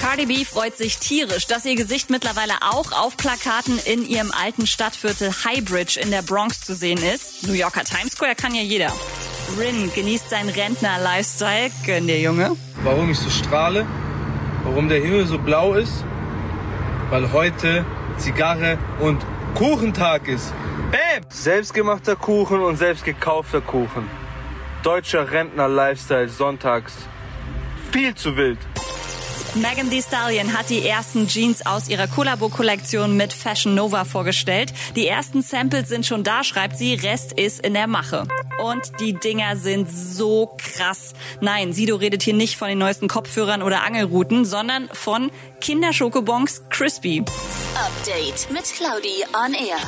Cardi B freut sich tierisch, dass ihr Gesicht mittlerweile auch auf Plakaten in ihrem alten Stadtviertel Highbridge in der Bronx zu sehen ist. New Yorker Times Square kann ja jeder. Rin genießt seinen Rentner-Lifestyle. Gönn dir, Junge. Warum ich so strahle? Warum der Himmel so blau ist? Weil heute Zigarre und Kuchentag ist. Bam! Selbstgemachter Kuchen und selbst gekaufter Kuchen. Deutscher Rentner-Lifestyle sonntags. Viel zu wild. Megan Thee Stallion hat die ersten Jeans aus ihrer Collabo-Kollektion mit Fashion Nova vorgestellt. Die ersten Samples sind schon da, schreibt sie, Rest ist in der Mache. Und die Dinger sind so krass. Nein, Sido redet hier nicht von den neuesten Kopfhörern oder Angelrouten, sondern von Kinderschokobons Crispy. Update mit Claudi on Air.